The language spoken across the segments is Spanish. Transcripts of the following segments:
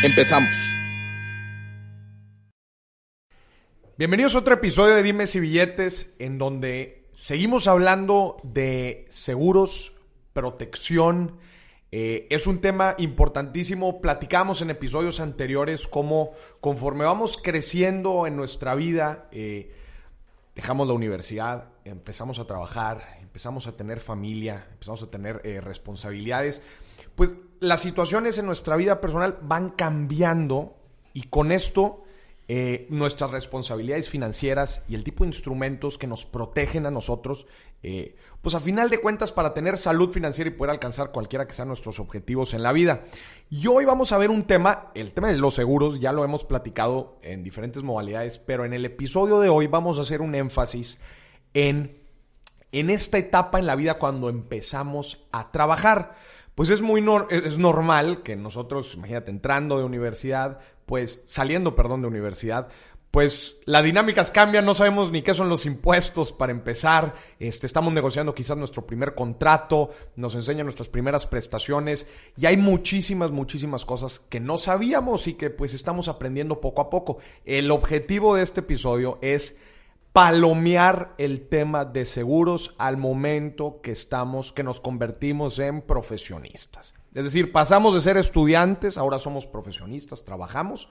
Empezamos. Bienvenidos a otro episodio de Dimes y Billetes en donde seguimos hablando de seguros, protección. Eh, es un tema importantísimo. Platicamos en episodios anteriores cómo conforme vamos creciendo en nuestra vida, eh, dejamos la universidad, empezamos a trabajar, empezamos a tener familia, empezamos a tener eh, responsabilidades. Pues las situaciones en nuestra vida personal van cambiando y con esto eh, nuestras responsabilidades financieras y el tipo de instrumentos que nos protegen a nosotros, eh, pues a final de cuentas para tener salud financiera y poder alcanzar cualquiera que sean nuestros objetivos en la vida. Y hoy vamos a ver un tema, el tema de los seguros, ya lo hemos platicado en diferentes modalidades, pero en el episodio de hoy vamos a hacer un énfasis en, en esta etapa en la vida cuando empezamos a trabajar pues es muy es normal que nosotros, imagínate, entrando de universidad, pues saliendo, perdón, de universidad, pues las dinámicas cambian, no sabemos ni qué son los impuestos para empezar, este, estamos negociando quizás nuestro primer contrato, nos enseñan nuestras primeras prestaciones y hay muchísimas, muchísimas cosas que no sabíamos y que pues estamos aprendiendo poco a poco. El objetivo de este episodio es palomear el tema de seguros al momento que estamos, que nos convertimos en profesionistas. Es decir, pasamos de ser estudiantes, ahora somos profesionistas, trabajamos.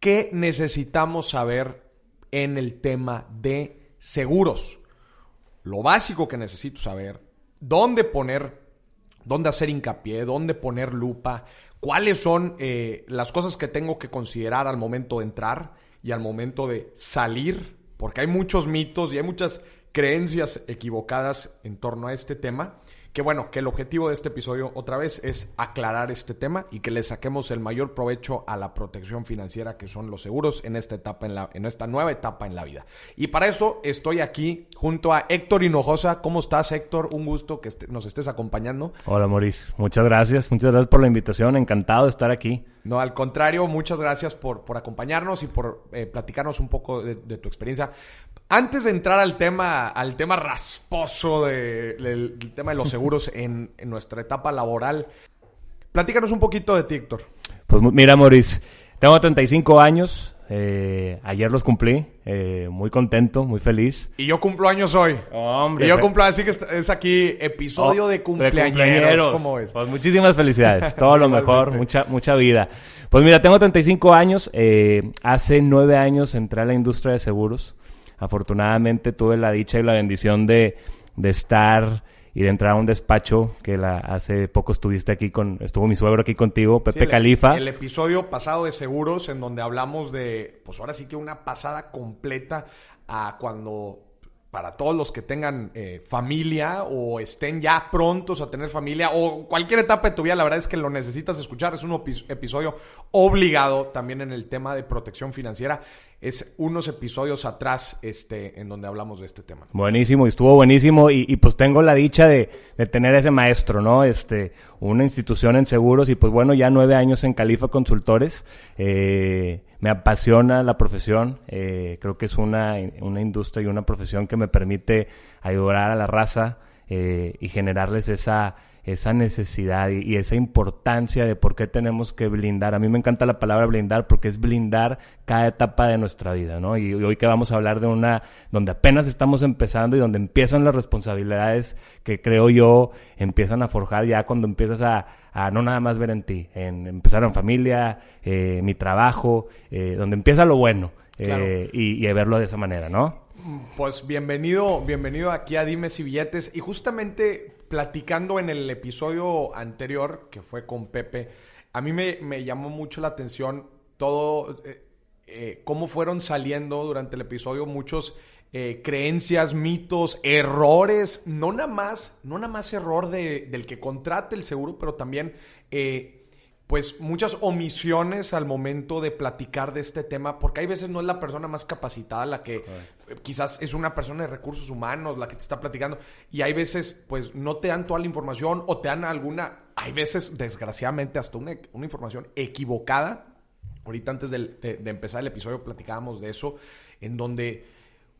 ¿Qué necesitamos saber en el tema de seguros? Lo básico que necesito saber, dónde poner, dónde hacer hincapié, dónde poner lupa, cuáles son eh, las cosas que tengo que considerar al momento de entrar y al momento de salir porque hay muchos mitos y hay muchas creencias equivocadas en torno a este tema que bueno, que el objetivo de este episodio otra vez es aclarar este tema y que le saquemos el mayor provecho a la protección financiera que son los seguros en esta etapa en la en esta nueva etapa en la vida. Y para eso estoy aquí junto a Héctor Hinojosa. ¿Cómo estás, Héctor? Un gusto que nos estés acompañando. Hola, Maurice. Muchas gracias. Muchas gracias por la invitación. Encantado de estar aquí. No, al contrario, muchas gracias por, por acompañarnos y por eh, platicarnos un poco de, de tu experiencia. Antes de entrar al tema, al tema rasposo del tema de los seguros en, nuestra etapa laboral, platícanos un poquito de ti, Héctor. Pues mira, Maurice, tengo 35 años. Eh, ayer los cumplí, eh, muy contento, muy feliz. Y yo cumplo años hoy. Hombre. Y yo cumplo, así que es aquí episodio oh, de cumpleaños. ¿Cómo es? Pues muchísimas felicidades, todo lo mejor, mucha, mucha vida. Pues mira, tengo 35 años, eh, hace nueve años entré a la industria de seguros. Afortunadamente tuve la dicha y la bendición de, estar y de entrar a un despacho que la, hace poco estuviste aquí con, estuvo mi suegro aquí contigo, Pepe Califa. El episodio pasado de seguros en donde hablamos de, pues ahora sí que una pasada completa a cuando para todos los que tengan eh, familia o estén ya prontos a tener familia o cualquier etapa de tu vida, la verdad es que lo necesitas escuchar. Es un episodio obligado también en el tema de protección financiera es unos episodios atrás este, en donde hablamos de este tema. Buenísimo, estuvo buenísimo y, pues tengo la dicha de, tener ese maestro, ¿no? Este, una institución en seguros y pues bueno, ya nueve años en Califa Consultores. Eh, me apasiona la profesión, eh, creo que es una, una industria y una profesión que me permite ayudar a la raza eh, y generarles esa esa necesidad y, esa importancia de por qué tenemos que blindar. A mí me encanta la palabra blindar porque es blindar cada etapa de nuestra vida, ¿no? Y, hoy que vamos a hablar de una donde apenas estamos empezando y donde empiezan las responsabilidades que creo yo empiezan a forjar ya cuando empiezas a, no nada más ver en ti, en empezar en familia, eh, mi trabajo, eh, donde empieza lo bueno eh, y, y verlo de esa manera, ¿no? Pues bienvenido, bienvenido aquí a Dimes y Billetes. Y justamente platicando en el episodio anterior, que fue con Pepe, a mí me, llamó mucho la atención todo, eh, eh, cómo fueron saliendo durante el episodio muchos eh, creencias, mitos, errores, no nada más, no nada más error de, del que contrate el seguro, pero también pues muchas omisiones al momento de platicar de este tema, porque hay veces no es la persona más capacitada la que quizás es una persona de recursos humanos la que te está platicando y hay veces pues no te dan toda la información o te dan alguna, hay veces desgraciadamente hasta una, información equivocada. Ahorita antes de, de empezar el episodio platicábamos de eso, en donde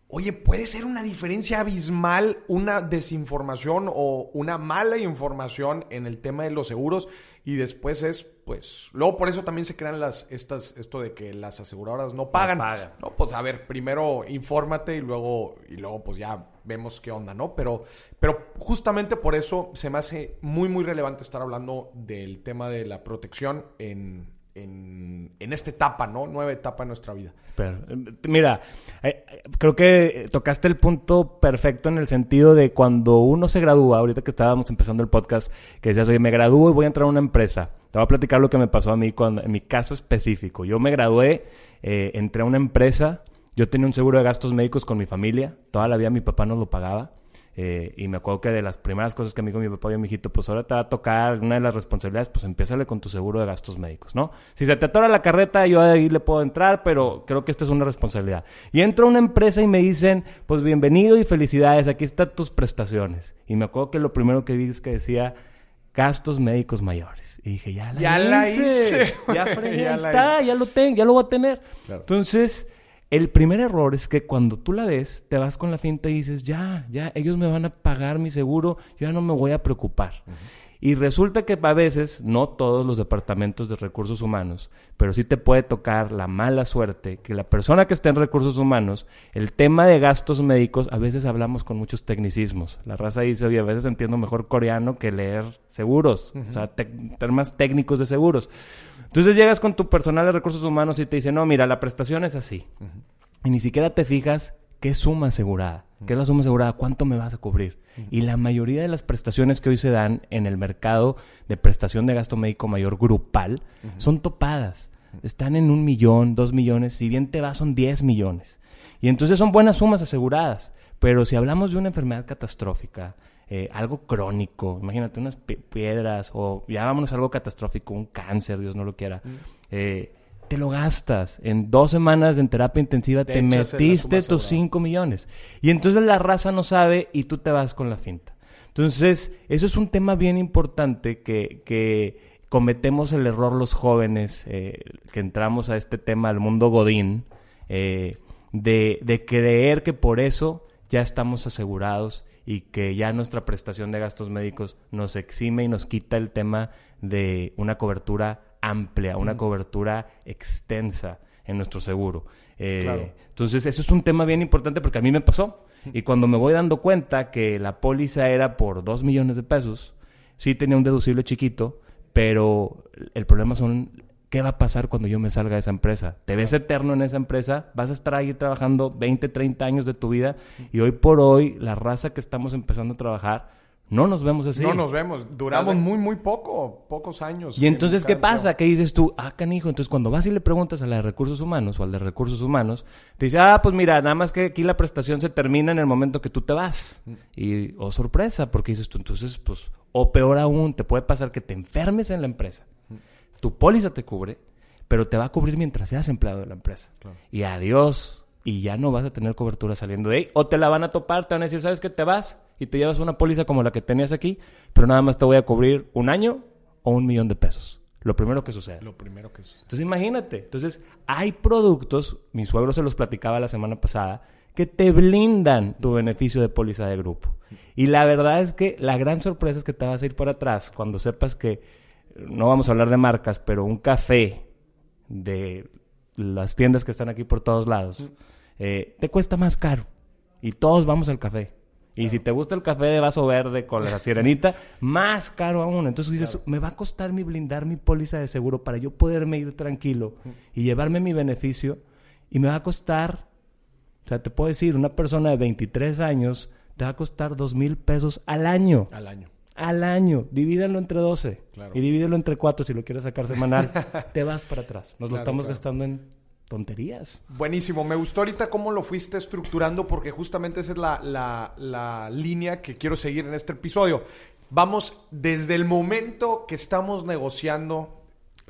Oye, puede ser una diferencia abismal una desinformación o una mala información en el tema de los seguros y después es, pues, luego por eso también se crean las, estas, esto de que las aseguradoras no pagan. No, pues a ver, primero infórmate y luego, y luego pues ya vemos qué onda, ¿no? Pero, pero justamente por eso se me hace muy, muy relevante estar hablando del tema de la protección en, en, en esta etapa, ¿no? Nueva etapa en nuestra vida. Pero, mira, eh, creo que tocaste el punto perfecto en el sentido de cuando uno se gradúa, ahorita que estábamos empezando el podcast, que decías, oye, me gradúo y voy a entrar a una empresa. Te voy a platicar lo que me pasó a mí cuando, en mi caso específico. Yo me gradué, eh, entré a una empresa, yo tenía un seguro de gastos médicos con mi familia, toda la vida mi papá nos lo pagaba. Eh, y me acuerdo que de las primeras cosas que me dijo mi papá y mi hijito, pues ahora te va a tocar una de las responsabilidades, pues empiézale con tu seguro de gastos médicos, ¿no? Si se te atora la carreta, yo ahí le puedo entrar, pero creo que esta es una responsabilidad. Y entro a una empresa y me dicen, pues bienvenido y felicidades, aquí están tus prestaciones. Y me acuerdo que lo primero que vi es que decía gastos médicos mayores. Y dije, ya la ya hice. La hice. Ya, está, ya lo tengo, ya lo voy a tener. Entonces el primer error es que cuando tú la ves, te vas con la finta y dices, ya, ya, ellos me van a pagar mi seguro, yo ya no me voy a preocupar. Y resulta que a veces, no todos los departamentos de recursos humanos, pero sí te puede tocar la mala suerte que la persona que está en recursos humanos, el tema de gastos médicos, a veces hablamos con muchos tecnicismos. La raza dice, oye, a veces entiendo mejor coreano que leer seguros, o sea, temas técnicos de seguros. Entonces llegas con tu personal de recursos humanos y te dice, no, mira, la prestación es así. Y ni siquiera te fijas qué suma asegurada. ¿Qué es la suma asegurada? ¿Cuánto me vas a cubrir? Y la mayoría de las prestaciones que hoy se dan en el mercado de prestación de gasto médico mayor grupal son topadas. Están en un millón, dos millones, si bien te va son diez millones. Y entonces son buenas sumas aseguradas. Pero si hablamos de una enfermedad catastrófica, eh, algo crónico, imagínate unas piedras o ya vámonos a algo catastrófico, un cáncer, Dios no lo quiera, mm. eh, te lo gastas. En dos semanas en terapia intensiva te, metiste tus 5 millones. Y entonces la raza no sabe y tú te vas con la finta. Entonces, eso es un tema bien importante que, que cometemos el error los jóvenes eh, que entramos a este tema del mundo Godín, de, de creer que por eso ya estamos asegurados y que ya nuestra prestación de gastos médicos nos exime y nos quita el tema de una cobertura amplia, una cobertura extensa en nuestro seguro. Eh, entonces, eso es un tema bien importante porque a mí me pasó. Y cuando me voy dando cuenta que la póliza era por dos millones de pesos, sí tenía un deducible chiquito, pero el problema son ¿qué va a pasar cuando yo me salga de esa empresa? ¿Te ves eterno en esa empresa? ¿Vas a estar ahí trabajando 20, 30 años de tu vida? Y hoy por hoy, la raza que estamos empezando a trabajar, no nos vemos así. No nos vemos. Duramos muy, muy poco, pocos años. Y entonces, ¿qué pasa? ¿Qué dices tú? Ah, canijo. Entonces, cuando vas y le preguntas a la de recursos humanos o al de recursos humanos, te dice, ah, pues mira, nada más que aquí la prestación se termina en el momento que tú te vas. Mm. Y, oh, sorpresa, porque dices tú, entonces, pues, o peor aún, te puede pasar que te enfermes en la empresa tu póliza te cubre, pero te va a cubrir mientras seas empleado de la empresa. Y adiós. Y ya no vas a tener cobertura saliendo de ahí. O te la van a topar, te van a decir, ¿sabes qué? Te vas y te llevas una póliza como la que tenías aquí, pero nada más te voy a cubrir un año o un millón de pesos. Lo primero que sucede. Lo primero que sucede. Entonces imagínate. Entonces hay productos, mi suegro se los platicaba la semana pasada, que te blindan tu beneficio de póliza de grupo. Y la verdad es que la gran sorpresa es que te vas a ir para atrás cuando sepas que no vamos a hablar de marcas, pero un café de las tiendas que están aquí por todos lados, eh, te cuesta más caro. Y todos vamos al café. Y si te gusta el café de vaso verde con la sirenita, más caro aún. Entonces dices, me va a costar mi blindar mi póliza de seguro para yo poderme ir tranquilo y llevarme mi beneficio. Y me va a costar, o sea, te puedo decir, una persona de 23 años te va a costar dos mil pesos al año. Al año al año. Divídelo entre 12 y divídelo entre 4 si lo quieres sacar semanal. te vas para atrás. Nos lo estamos gastando en tonterías. Buenísimo. Me gustó ahorita cómo lo fuiste estructurando porque justamente esa es la, la, la línea que quiero seguir en este episodio. Vamos desde el momento que estamos negociando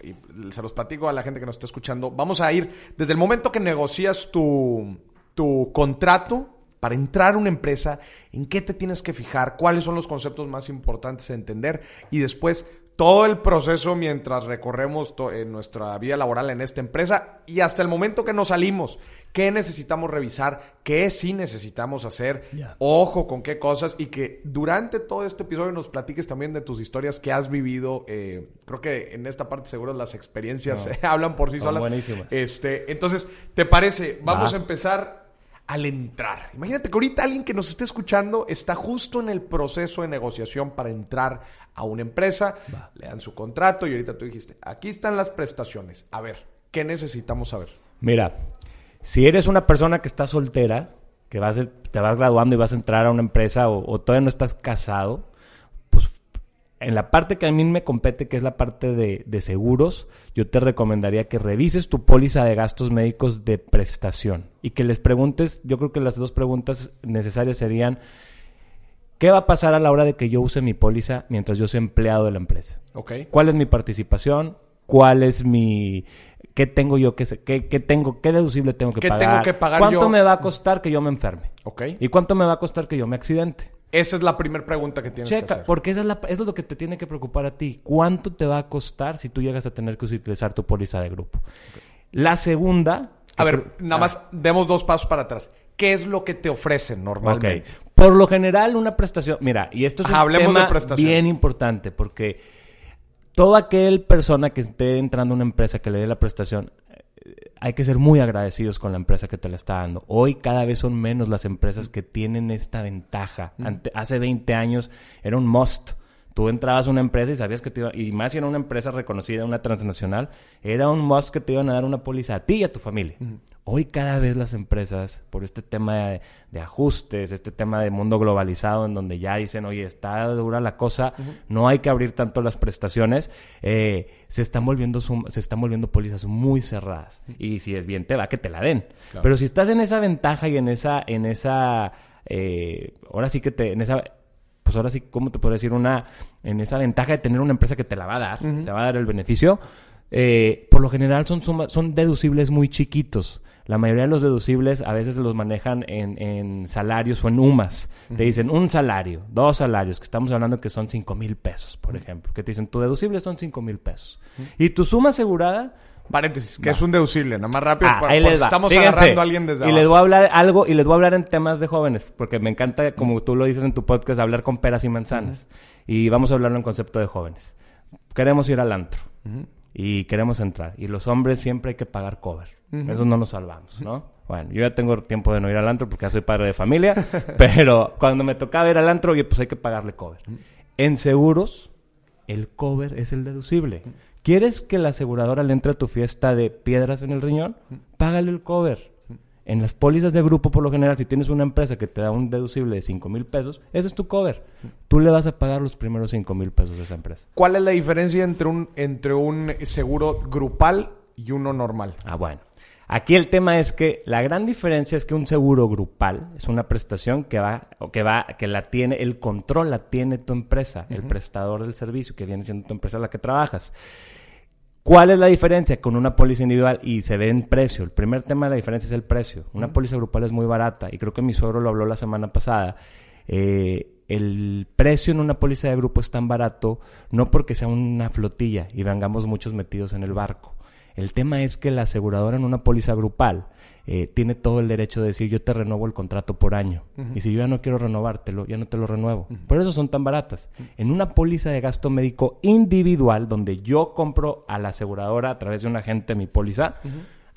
y se los platico a la gente que nos está escuchando, vamos a ir desde el momento que negocias tu, tu contrato para entrar a una empresa, en qué te tienes que fijar, cuáles son los conceptos más importantes de entender y después todo el proceso mientras recorremos en nuestra vida laboral en esta empresa y hasta el momento que nos salimos. ¿Qué necesitamos revisar? ¿Qué sí necesitamos hacer? Ojo con qué cosas y que durante todo este episodio nos platiques también de tus historias que has vivido. Eh, creo que en esta parte seguro las experiencias hablan por sí solas. Buenísimas. Este, entonces, ¿te parece? Vamos a empezar al entrar. Imagínate que ahorita alguien que nos esté escuchando está justo en el proceso de negociación para entrar a una empresa, le dan su contrato y ahorita tú dijiste, aquí están las prestaciones. A ver, ¿qué necesitamos saber? Mira, si eres una persona que está soltera, que vas te vas graduando y vas a entrar a una empresa o, o todavía no estás casado, en la parte que a mí me compete, que es la parte de, seguros, yo te recomendaría que revises tu póliza de gastos médicos de prestación y que les preguntes, yo creo que las dos preguntas necesarias serían, ¿qué va a pasar a la hora de que yo use mi póliza mientras yo soy empleado de la empresa? Okay. ¿Cuál es mi participación? ¿Cuál es mi... ¿Qué tengo yo que qué, qué tengo, qué deducible tengo que ¿Qué pagar? tengo que pagar ¿Cuánto me va a costar que yo me enferme? ¿Y cuánto me va a costar que yo me accidente? Esa es la primera pregunta que tienes que hacer. porque esa es, la, es lo que te tiene que preocupar a ti. ¿Cuánto te va a costar si tú llegas a tener que utilizar tu póliza de grupo? La segunda... A ver, nada más demos dos pasos para atrás. ¿Qué es lo que te ofrecen normalmente? Por lo general, una prestación... Mira, y esto es un tema bien importante porque toda aquel persona que esté entrando a una empresa que le dé la prestación hay que ser muy agradecidos con la empresa que te la está dando. Hoy cada vez son menos las empresas que tienen esta ventaja. hace 20 años era un must Tú entrabas a una empresa y sabías que te iba, y más si era una empresa reconocida, una transnacional, era un must que te iban a dar una póliza a ti y a tu familia. Hoy cada vez las empresas, por este tema de, ajustes, este tema de mundo globalizado, en donde ya dicen, oye, está dura la cosa, no hay que abrir tanto las prestaciones, eh, se están volviendo se están volviendo pólizas muy cerradas. Y si es bien, te va que te la den. Pero si estás en esa ventaja y en esa, en esa, eh, ahora sí que te, en esa pues ahora sí, ¿cómo te puedo decir? Una, en esa ventaja de tener una empresa que te la va a dar, te va a dar el beneficio, eh, por lo general son, son deducibles muy chiquitos. La mayoría de los deducibles a veces los manejan en, salarios o en UMAS. Te dicen un salario, dos salarios, que estamos hablando que son 5 mil pesos, por ejemplo. Que te dicen tu deducible son 5 mil pesos. Y tu suma asegurada Paréntesis, que es un deducible, nada más rápido. Ah, ahí les estamos agarrando a alguien desde Y les voy a hablar algo, y les voy a hablar en temas de jóvenes, porque me encanta, como tú lo dices en tu podcast, hablar con peras y manzanas. Y vamos a hablarlo en concepto de jóvenes. Queremos ir al antro. Y queremos entrar. Y los hombres siempre hay que pagar cover. Eso no nos salvamos, ¿no? Bueno, yo ya tengo tiempo de no ir al antro porque ya soy padre de familia. pero cuando me tocaba ir al antro, oye, pues hay que pagarle cover. En seguros, el cover es el deducible. ¿Quieres que la aseguradora le entre a tu fiesta de piedras en el riñón? Págale el cover. En las pólizas de grupo, por lo general, si tienes una empresa que te da un deducible de 5 mil pesos, ese es tu cover. Tú le vas a pagar los primeros 5 mil pesos a esa empresa. ¿Cuál es la diferencia entre un, entre un seguro grupal y uno normal? Ah, bueno. Aquí el tema es que la gran diferencia es que un seguro grupal es una prestación que va, que va, que la tiene, el control la tiene tu empresa, el prestador del servicio, que viene siendo tu empresa la que trabajas. ¿Cuál es la diferencia con una póliza individual? Y se ve en precio. El primer tema de la diferencia es el precio. Una póliza grupal es muy barata y creo que mi suegro lo habló la semana pasada. Eh, el precio en una póliza de grupo es tan barato no porque sea una flotilla y vengamos muchos metidos en el barco el tema es que la aseguradora en una póliza grupal eh, tiene todo el derecho de decir yo te renuevo el contrato por año. Y si yo ya no quiero renovártelo, ya no te lo renuevo. Por eso son tan baratas. En una póliza de gasto médico individual, donde yo compro a la aseguradora a través de un agente mi póliza,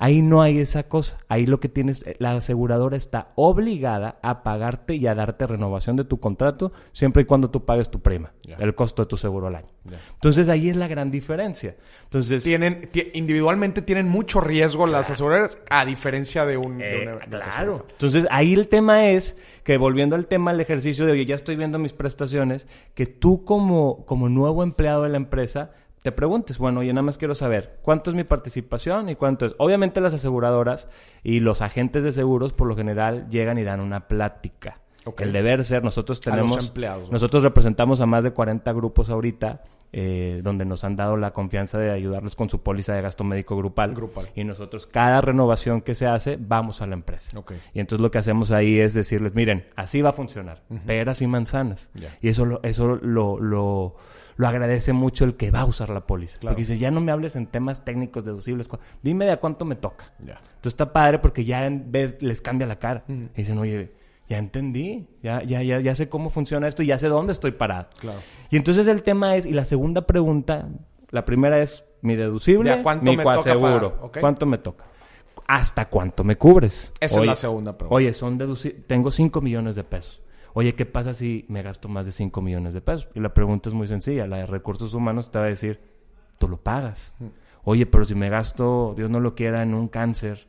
Ahí no hay esa cosa. Ahí lo que tienes, eh, la aseguradora está obligada a pagarte y a darte renovación de tu contrato siempre y cuando tú pagues tu prima, el costo de tu seguro al año. Entonces ahí es la gran diferencia. Entonces tienen individualmente tienen mucho riesgo las aseguradoras a diferencia de un eh, claro. Entonces ahí el tema es que volviendo al tema del ejercicio de oye ya estoy viendo mis prestaciones que tú como como nuevo empleado de la empresa te preguntes, bueno, yo nada más quiero saber cuánto es mi participación y cuánto es. Obviamente las aseguradoras y los agentes de seguros por lo general llegan y dan una plática. El deber ser, nosotros tenemos, nosotros representamos a más de 40 grupos ahorita eh, donde nos han dado la confianza de ayudarles con su póliza de gasto médico grupal. Grupal. Y nosotros, cada renovación que se hace, vamos a la empresa. Y entonces lo que hacemos ahí es decirles, miren, así va a funcionar, peras y manzanas. Y eso, lo, eso lo, lo, lo agradece mucho el que va a usar la póliza. Claro. Porque dice, ya no me hables en temas técnicos deducibles, dime de a cuánto me toca. Entonces está padre porque ya en vez les cambia la cara. Y dicen, oye, ya entendí, ya, ya, ya, ya sé cómo funciona esto y ya sé dónde estoy parado. Claro. Y entonces el tema es, y la segunda pregunta, la primera es mi deducible, ¿De a cuánto mi me toca. ¿Cuánto me toca? ¿Hasta cuánto me cubres? Esa es la segunda pregunta. Oye, son tengo 5 millones de pesos. Oye, ¿qué pasa si me gasto más de 5 millones de pesos? Y la pregunta es muy sencilla. La de recursos humanos te va a decir, tú lo pagas. Oye, pero si me gasto, Dios no lo quiera, en un cáncer,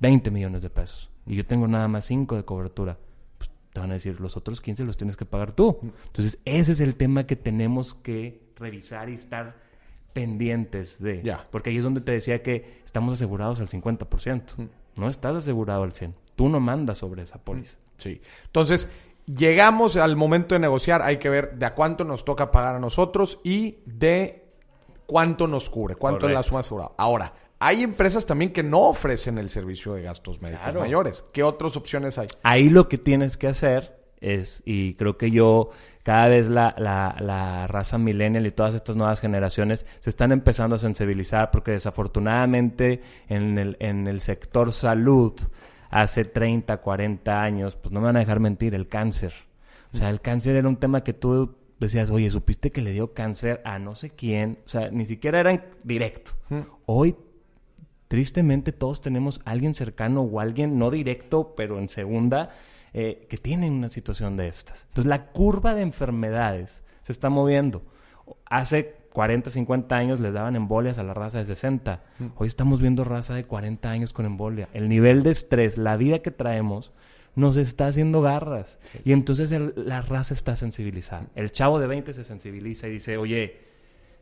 20 millones de pesos. Y yo tengo nada más 5 de cobertura. Pues te van a decir, los otros 15 los tienes que pagar tú. Entonces, ese es el tema que tenemos que revisar y estar pendientes de. Ya. Porque ahí es donde te decía que estamos asegurados al 50%. No estás asegurado al 100%. Tú no mandas sobre esa póliza. Sí. Entonces, llegamos al momento de negociar, hay que ver de a cuánto nos toca pagar a nosotros y de cuánto nos cubre, cuánto es la suma asegurada. Ahora, hay empresas también que no ofrecen el servicio de gastos médicos Claro. mayores. ¿Qué otras opciones hay? Ahí lo que tienes que hacer es, y creo que yo, cada vez la, la, la raza millennial y todas estas nuevas generaciones se están empezando a sensibilizar porque desafortunadamente en el, en el sector salud, hace 30, 40 años, pues no me van a dejar mentir, el cáncer. O sea, el cáncer era un tema que tú decías, oye, ¿supiste que le dio cáncer a no sé quién? O sea, ni siquiera era en directo. Hoy tristemente todos tenemos alguien cercano o alguien no directo, pero en segunda, eh, que tiene una situación de estas. Entonces la curva de enfermedades se está moviendo. Hace 40, 50 años les daban embolias a la raza de 60. Hoy estamos viendo raza de 40 años con embolia. El nivel de estrés, la vida que traemos, nos está haciendo garras. Y entonces el- la raza está sensibilizada. El chavo de 20 se sensibiliza y dice, oye,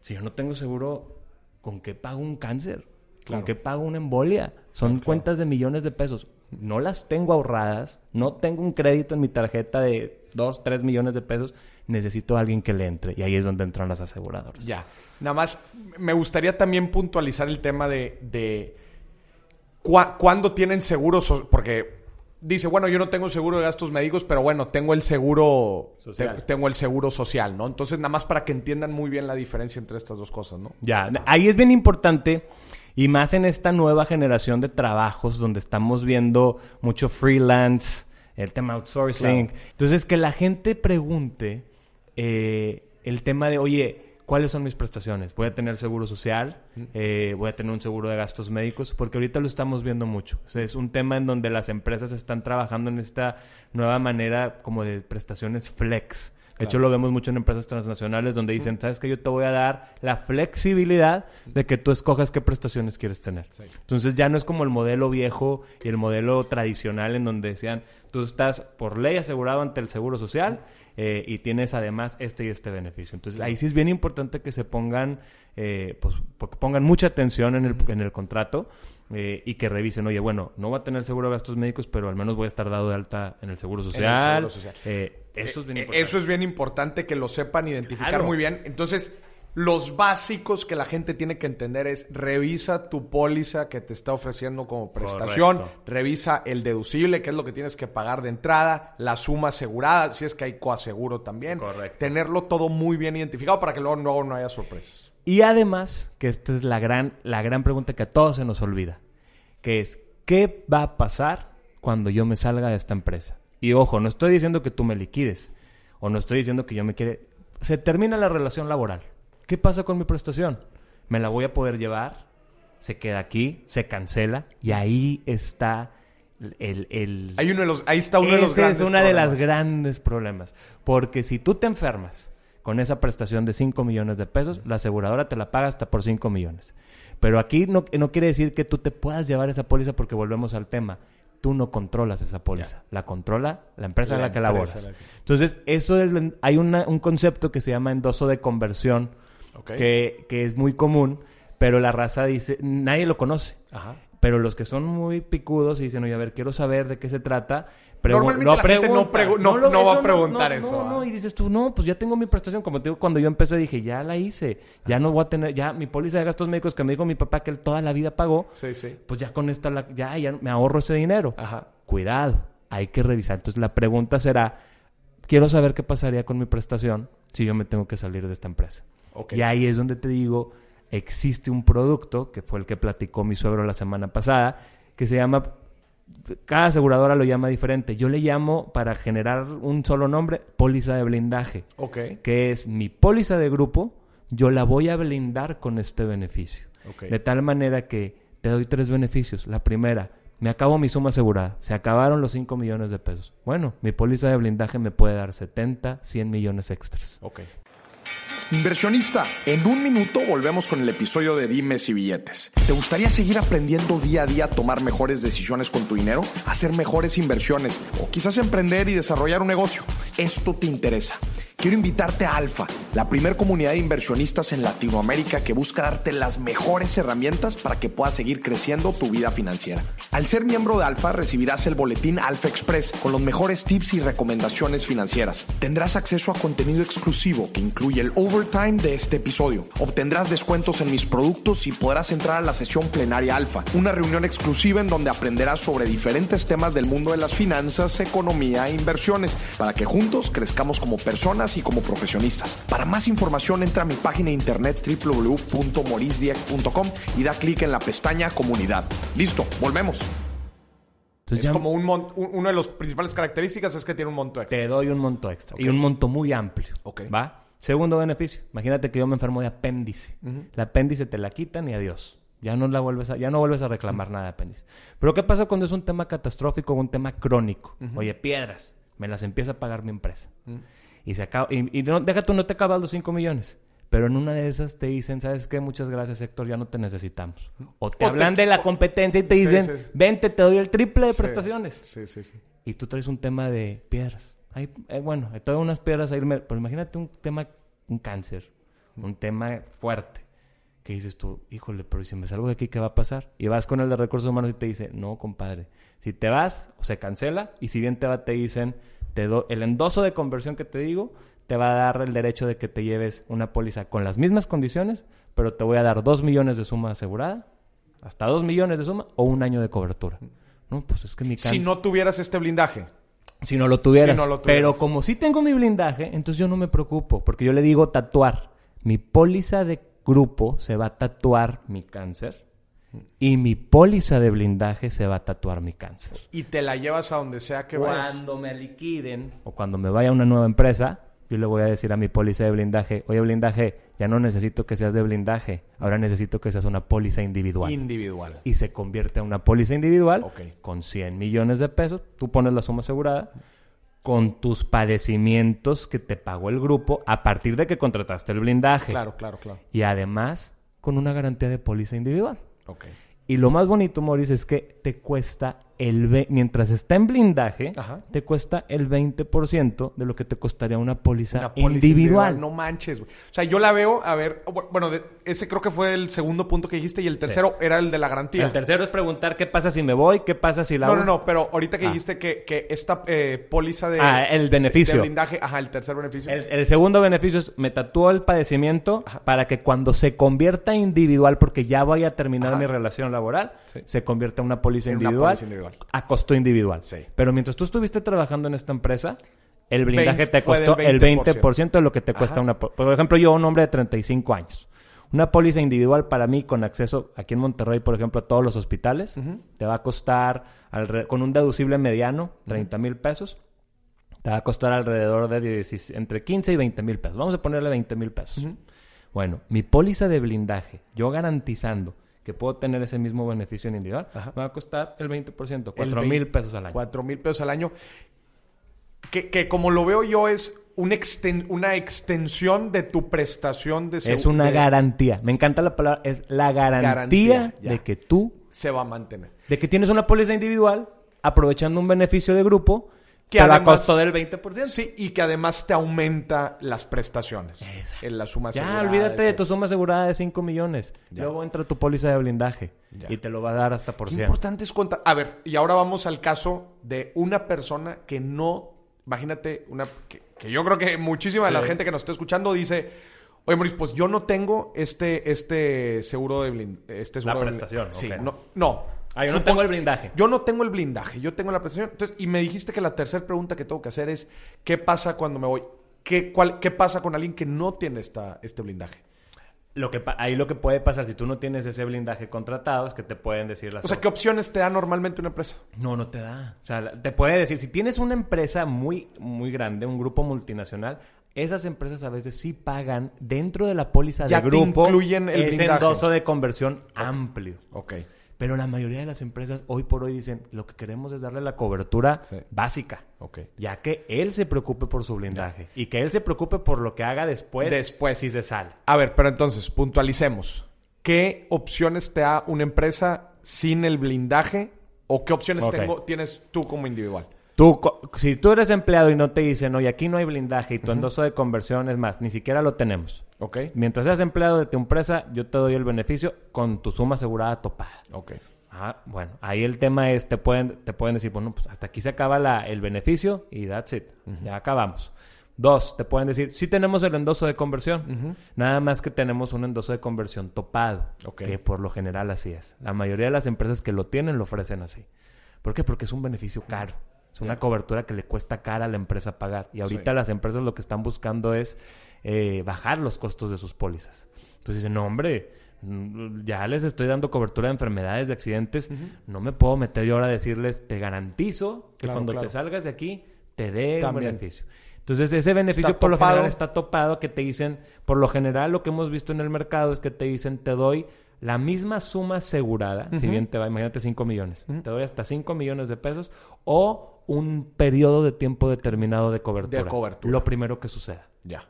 si yo no tengo seguro, ¿con qué pago un cáncer? ¿Con Claro. qué pago una embolia? Son cuentas de millones de pesos. No las tengo ahorradas, no tengo un crédito en mi tarjeta de 2, 3 millones de pesos. Necesito a alguien que le entre. Y ahí es donde entran las aseguradoras. Ya. Nada más, me gustaría también puntualizar el tema de, de cua- cuándo tienen seguros, porque dice, bueno, yo no tengo seguro de gastos médicos, pero bueno, tengo el seguro Social. te- tengo el seguro social, ¿no? Entonces, nada más para que entiendan muy bien la diferencia entre estas dos cosas, ¿no? Ya, ahí es bien importante y más en esta nueva generación de trabajos donde estamos viendo mucho freelance, el tema outsourcing. Claro. Entonces, que la gente pregunte eh, el tema de, oye, ¿cuáles son mis prestaciones? ¿Voy a tener seguro social? Eh, ¿Voy a tener un seguro de gastos médicos? Porque ahorita lo estamos viendo mucho. O sea, es un tema en donde las empresas están trabajando en esta nueva manera como de prestaciones flex. De hecho, lo vemos mucho en empresas transnacionales donde dicen, sabes que yo te voy a dar la flexibilidad de que tú escojas qué prestaciones quieres tener. Entonces ya no es como el modelo viejo y el modelo tradicional en donde decían, tú estás por ley asegurado ante el Seguro Social eh, y tienes además este y este beneficio. Entonces ahí sí es bien importante que se pongan, eh, pues pongan mucha atención en el, en el contrato eh, y que revisen, oye, bueno, no voy a tener seguro de gastos médicos, pero al menos voy a estar dado de alta en el Seguro Social. Seguro Social. Eh, eso es bien Eh, importante. Eso es bien importante que lo sepan identificar Claro. muy bien. Entonces, los básicos que la gente tiene que entender es revisa tu póliza que te está ofreciendo como prestación, Correcto. revisa el deducible, que es lo que tienes que pagar de entrada, la suma asegurada, si es que hay coaseguro también. Correcto. Tenerlo todo muy bien identificado para que luego, luego no haya sorpresas. Y además, que esta es la gran, la gran pregunta que a todos se nos olvida, que es, ¿qué va a pasar cuando yo me salga de esta empresa? Y ojo, no estoy diciendo que tú me liquides, o no estoy diciendo que yo me quiere... Se termina la relación laboral. ¿Qué pasa con mi prestación? ¿Me la voy a poder llevar? Se queda aquí, se cancela, y ahí está el... el Hay uno de los, ahí está uno de los grandes es uno de los problemas. grandes problemas. Porque si tú te enfermas con esa prestación de 5 millones de pesos, la aseguradora te la paga hasta por 5 millones. Pero aquí no, no quiere decir que tú te puedas llevar esa póliza porque volvemos al tema. Tú no controlas esa póliza. La controla la empresa en La la que laboras. la que- Entonces, eso es, hay una- un concepto que se llama endoso de conversión, que, que es muy común, pero la raza dice, nadie lo conoce. Ajá. Pero los que son muy picudos y dicen, oye, a ver, quiero saber de qué se trata. Normalmente lo la gente no pregu- no- no va a preguntar no, eso, No, ah. no, y dices tú, no, pues ya tengo mi prestación. Como te digo, cuando yo empecé dije, ya la hice. Ya no voy a tener, ya mi póliza de gastos médicos que me dijo mi papá que él toda la vida pagó. Sí, sí. Pues ya con esta, la- ya, ya me ahorro ese dinero. Ajá. Cuidado, hay que revisar. Entonces la pregunta será, quiero saber qué pasaría con mi prestación si yo me tengo que salir de esta empresa. Y ahí es donde te digo, existe un producto, que fue el que platicó mi suegro la semana pasada, que se llama, cada aseguradora lo llama diferente. Yo le llamo, para generar un solo nombre, póliza de blindaje, Ok. que es mi póliza de grupo, yo la voy a blindar con este beneficio. Ok. De tal manera que te doy tres beneficios. La primera, me acabo mi suma asegurada. Se acabaron los 5 millones de pesos. Bueno, mi póliza de blindaje me puede dar 70, 100 millones extras. Inversionista, en un minuto volvemos con el episodio de Dimes y Billetes. ¿Te gustaría seguir aprendiendo día a día a tomar mejores decisiones con tu dinero? Hacer mejores inversiones o quizás emprender y desarrollar un negocio. Esto te interesa. Quiero invitarte a Alfa, la primer comunidad de inversionistas en Latinoamérica que busca darte las mejores herramientas para que puedas seguir creciendo tu vida financiera. Al ser miembro de Alfa recibirás el boletín Alfa Express con los mejores tips y recomendaciones financieras. Tendrás acceso a contenido exclusivo que incluye el overtime de este episodio. Obtendrás descuentos en mis productos y podrás entrar a la sesión plenaria Alfa, una reunión exclusiva en donde aprenderás sobre diferentes temas del mundo de las finanzas, economía e inversiones para que juntos crezcamos como personas y como profesionistas. Para más información entra a mi página de internet www.morisdieck.com y da clic en la pestaña comunidad. Listo, volvemos. Entonces es ya como un mon- un- una de las principales características es que tiene un monto extra. te doy un monto extra. Y un monto muy amplio. Ok. ¿Va? Segundo beneficio. Imagínate que yo me enfermo de apéndice. El apéndice te la quitan y adiós. Ya no, la vuelves a, ya no vuelves a reclamar nada de apéndice. Pero ¿qué pasa cuando es un tema catastrófico o un tema crónico? Oye, piedras. Me las empieza a pagar mi empresa. Y se acaba... Y, y no, deja tú, no te acabas los 5 millones. Pero en una de esas te dicen, ¿sabes qué? Muchas gracias, Héctor, ya no te necesitamos. O te O te- hablan de la competencia y te Sí, dicen, sí. vente, te doy el triple de prestaciones Sí, sí, sí. y tú traes un tema de piedras. Hay, eh, bueno, hay todas unas piedras a irme, pero imagínate un tema, un cáncer, un tema fuerte, que dices tú, híjole, pero si me salgo de aquí, ¿qué va a pasar? Y vas con el de recursos humanos y te dice, no, compadre, si te vas, o se cancela, y si bien te va, te dicen, te do, el endoso de conversión que te digo, te va a dar el derecho de que te lleves una póliza con las mismas condiciones, pero te voy a dar dos millones de suma asegurada, hasta dos millones de suma, o un año de cobertura. No, pues es que mi cáncer... Si no tuvieras este blindaje. Si no lo tuvieras. Si no lo tuvieras. Pero como sí tengo mi blindaje, entonces yo no me preocupo. Porque yo le digo tatuar. Mi póliza de grupo se va a tatuar mi cáncer. Y mi póliza de blindaje se va a tatuar mi cáncer. Y te la llevas a donde sea que vayas. Cuando me liquiden o cuando me vaya a una nueva empresa, yo le voy a decir a mi póliza de blindaje, oye blindaje, ya no necesito que seas de blindaje, ahora necesito que seas una póliza individual Individual. y se convierte en una póliza individual con 100 millones de pesos. Tú pones la suma asegurada con tus padecimientos que te pagó el grupo a partir de que contrataste el blindaje. Claro, claro, claro. Y además con una garantía de póliza individual. Ok. Y lo más bonito, Maurice, es que te cuesta el... ve- Mientras está en blindaje, Ajá. te cuesta el 20% de lo que te costaría una póliza, Una póliza individual. No manches, güey. O sea, yo la veo, a ver, bu- bueno, de- ese creo que fue el segundo punto que dijiste y el tercero era el de la garantía. El tercero es preguntar qué pasa si me voy, qué pasa si la... no, no, no, pero ahorita que Ah. dijiste que, que esta eh, póliza de... Ah, el beneficio. De blindaje, ajá, el tercer beneficio. El, el segundo beneficio es me tatúo el padecimiento para que cuando se convierta individual, porque ya voy a terminar Ajá. mi relación laboral, Sí. se convierta en una póliza En una individual, póliza individual. a costo individual. Sí. Pero mientras tú estuviste trabajando en esta empresa, el blindaje 20 te costó el 20%. 20% de lo que te cuesta Ajá. una... po- Por ejemplo, yo, un hombre de 35 años. Una póliza individual para mí con acceso aquí en Monterrey, por ejemplo, a todos los hospitales, te va a costar alre- con un deducible mediano, 30 mil pesos. Te va a costar alrededor de 16 entre 15 y 20 mil pesos. Vamos a ponerle 20 mil pesos. Bueno, mi póliza de blindaje, yo garantizando que puedo tener ese mismo beneficio en individual, Ajá. me va a costar el 20%, El 4 vein- mil pesos al año. Cuatro mil pesos al año. Que, que como lo veo yo es un exten- una extensión de tu prestación de Es seguro. una garantía. Me encanta la palabra. Es la garantía, Garantía, ya. de que tú, Se va a mantener. de que tienes una póliza individual, aprovechando un beneficio de grupo, Que Pero a además- costo del 20%. Sí, y que además te aumenta las prestaciones. En la suma Ya, asegurada, olvídate de tu suma asegurada de 5 millones. Ya. Luego entra tu póliza de blindaje. Ya. Y te lo va a dar hasta por Qué 100. importante es contar. A ver, y ahora vamos al caso de una persona que no. Imagínate, una que, que yo creo que muchísima de la Sí. gente que nos está escuchando dice. Oye, Maurice, pues yo no tengo este, este seguro de blind, este seguro de blind- prestación, Sí, no, no. Ah, yo no tengo el blindaje. Yo no tengo el blindaje, yo tengo la prestación. Entonces, y me dijiste que la tercera pregunta que tengo que hacer es: ¿qué pasa cuando me voy? ¿Qué, cuál, ¿Qué pasa con alguien que no tiene esta, este blindaje? Lo que ahí lo que puede pasar si tú no tienes ese blindaje contratado es que te pueden decir las O sea, ¿qué opciones te da normalmente una empresa? No, no te da. O sea, te puede decir, si tienes una empresa muy, muy grande, un grupo multinacional, esas empresas a veces sí pagan dentro de la póliza Ya de te grupo incluyen el ese blindaje. endoso de conversión amplio. Ok. Pero la mayoría de las empresas hoy por hoy dicen, lo que queremos es darle la cobertura Sí. básica. Ok. Ya que él se preocupe por su blindaje. Y que él se preocupe por lo que haga después. Después. Si se sale. A ver, pero entonces, puntualicemos. ¿Qué opciones te da una empresa sin el blindaje? ¿O qué opciones tengo, tienes tú como individual? Tú, si tú eres empleado y no te dicen, oye, aquí no hay blindaje y tu endoso de conversión es más, ni siquiera lo tenemos. ¿Ok? Mientras seas empleado de tu empresa, yo te doy el beneficio con tu suma asegurada topada. Ok. Ah, bueno, ahí el tema es, te pueden, te pueden decir, bueno, pues hasta aquí se acaba la- el beneficio y that's it. Ya acabamos. Dos, te pueden decir, sí tenemos el endoso de conversión. Nada más que tenemos un endoso de conversión topado. Ok. Que por lo general así es. La mayoría de las empresas que lo tienen lo ofrecen así. ¿Por qué? Porque es un beneficio caro. Es una cobertura que le cuesta cara a la empresa pagar. Y ahorita Sí. las empresas lo que están buscando es eh, bajar los costos de sus pólizas. Entonces dicen, no, hombre, mm, ya les estoy dando cobertura de enfermedades, de accidentes. No me puedo meter yo ahora a decirles, te garantizo que Claro, cuando claro. te salgas de aquí, te dé un beneficio. Entonces, ese beneficio por lo general está topado, que te dicen, por lo general lo que hemos visto en el mercado es que te dicen, te doy la misma suma asegurada, si bien te va, imagínate 5 millones, te doy hasta 5 millones de pesos o un periodo de tiempo determinado de cobertura. De cobertura. Lo primero que suceda. Ya.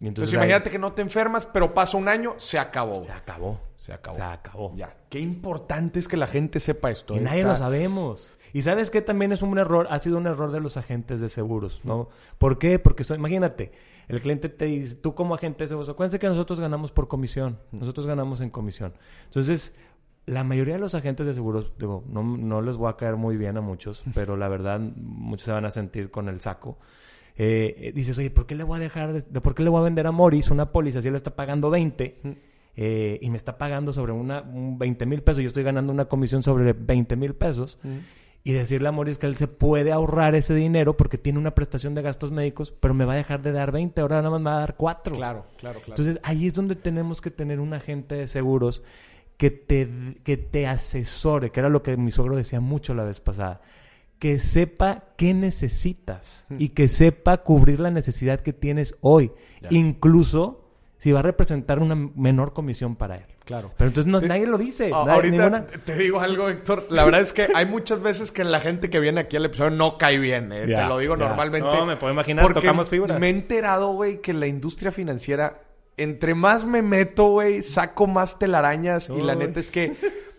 Y Entonces, entonces, ahí- imagínate que no te enfermas, pero pasa un año, se acabó. se acabó. Se acabó. Se acabó. Ya. Qué importante es que la gente sepa esto. Y ¿eh? nadie Está- lo sabemos. Y sabes que también es un error, ha sido un error de los agentes de seguros, ¿no? ¿Por qué? Porque imagínate, el cliente te dice, tú como agente de seguros, acuérdense que nosotros ganamos por comisión, nosotros ganamos en comisión. Entonces, la mayoría de los agentes de seguros, digo, no, no les voy a caer muy bien a muchos, pero la verdad, muchos se van a sentir con el saco. Eh, eh, dices, oye, ¿por qué le voy a dejar, de, de- por qué le voy a vender a Morris una póliza si él está pagando 20 eh, y me está pagando sobre una, un 20 mil pesos yo estoy ganando una comisión sobre 20 mil pesos? Y decirle a Morris que él se puede ahorrar ese dinero porque tiene una prestación de gastos médicos, pero me va a dejar de dar 20, ahora nada más me va a dar 4. Claro, claro, claro. Entonces ahí es donde tenemos que tener un agente de seguros que te, que te asesore, que era lo que mi suegro decía mucho la vez pasada, que sepa qué necesitas y que sepa cubrir la necesidad que tienes hoy, Ya. incluso si va a representar una menor comisión para él. claro. Pero entonces no- Sí. nadie lo dice. A- nadie- ahorita ninguna- te digo algo, Héctor. La verdad es que hay muchas veces que la gente que viene aquí al episodio no cae bien. eh. Ya, te lo digo ya. normalmente. No, me puedo imaginar, porque tocamos fibras. Me he enterado, güey, que la industria financiera, entre más me meto, güey, saco más telarañas. Y la neta es que,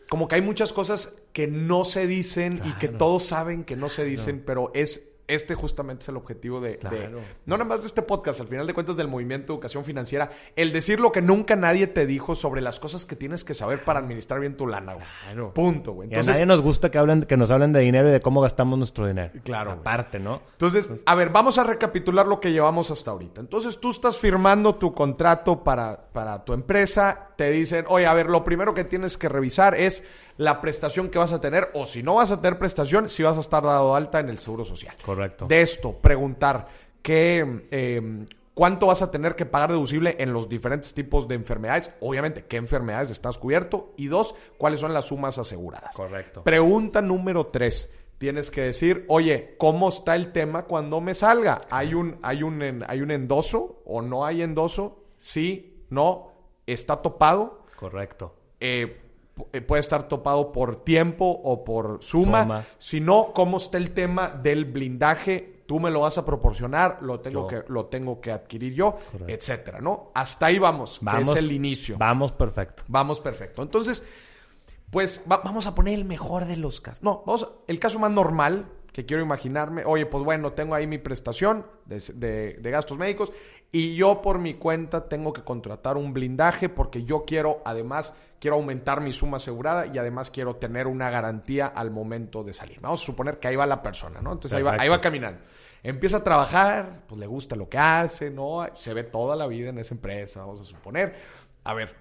como que hay muchas cosas que no se dicen y que todos saben que no se dicen, pero es. Este justamente es el objetivo de, de- Claro. no nada más de este podcast, al final de cuentas del movimiento de educación financiera, el decir lo que nunca nadie te dijo sobre las cosas que tienes que saber para administrar bien tu lana, güey. Claro. Punto, güey. Y a Entonces, nadie nos gusta que hablen, que nos hablen de dinero y de cómo gastamos nuestro dinero. Claro. Aparte, ¿no? entonces, a ver, vamos a recapitular lo que llevamos hasta ahorita. Entonces, tú estás firmando tu contrato para, para tu empresa, te dicen, oye, a ver, lo primero que tienes que revisar es la prestación que vas a tener, o si no vas a tener prestación, si vas a estar dado alta en el Seguro Social. Correcto. De esto, preguntar qué, eh, cuánto vas a tener que pagar deducible en los diferentes tipos de enfermedades. Obviamente, qué enfermedades estás cubierto. Y dos, cuáles son las sumas aseguradas. Correcto. Pregunta número tres. Tienes que decir, oye, ¿cómo está el tema cuando me salga? ¿Hay un, hay un, hay un endoso o no hay endoso? Sí, no, está topado. Correcto. Eh, puede estar topado por tiempo o por suma. Suma. Si no, ¿cómo está el tema del blindaje? Tú me lo vas a proporcionar, lo tengo, Yo. que, lo tengo que adquirir yo, Correcto. etcétera, ¿no? Hasta ahí vamos, Vamos. que es el inicio. Vamos perfecto. Vamos perfecto. Entonces, pues va- vamos a poner el mejor de los casos. No, vamos a- el caso más normal que quiero imaginarme, oye, pues bueno, tengo ahí mi prestación de, de, gastos médicos y yo por mi cuenta tengo que contratar un blindaje porque yo quiero, además, quiero aumentar mi suma asegurada y además quiero tener una garantía al momento de salir. Vamos a suponer que ahí va la persona, ¿no? Entonces ahí va, ahí va caminando. Empieza a trabajar, pues le gusta lo que hace, ¿no? Se ve toda la vida en esa empresa, vamos a suponer. A ver,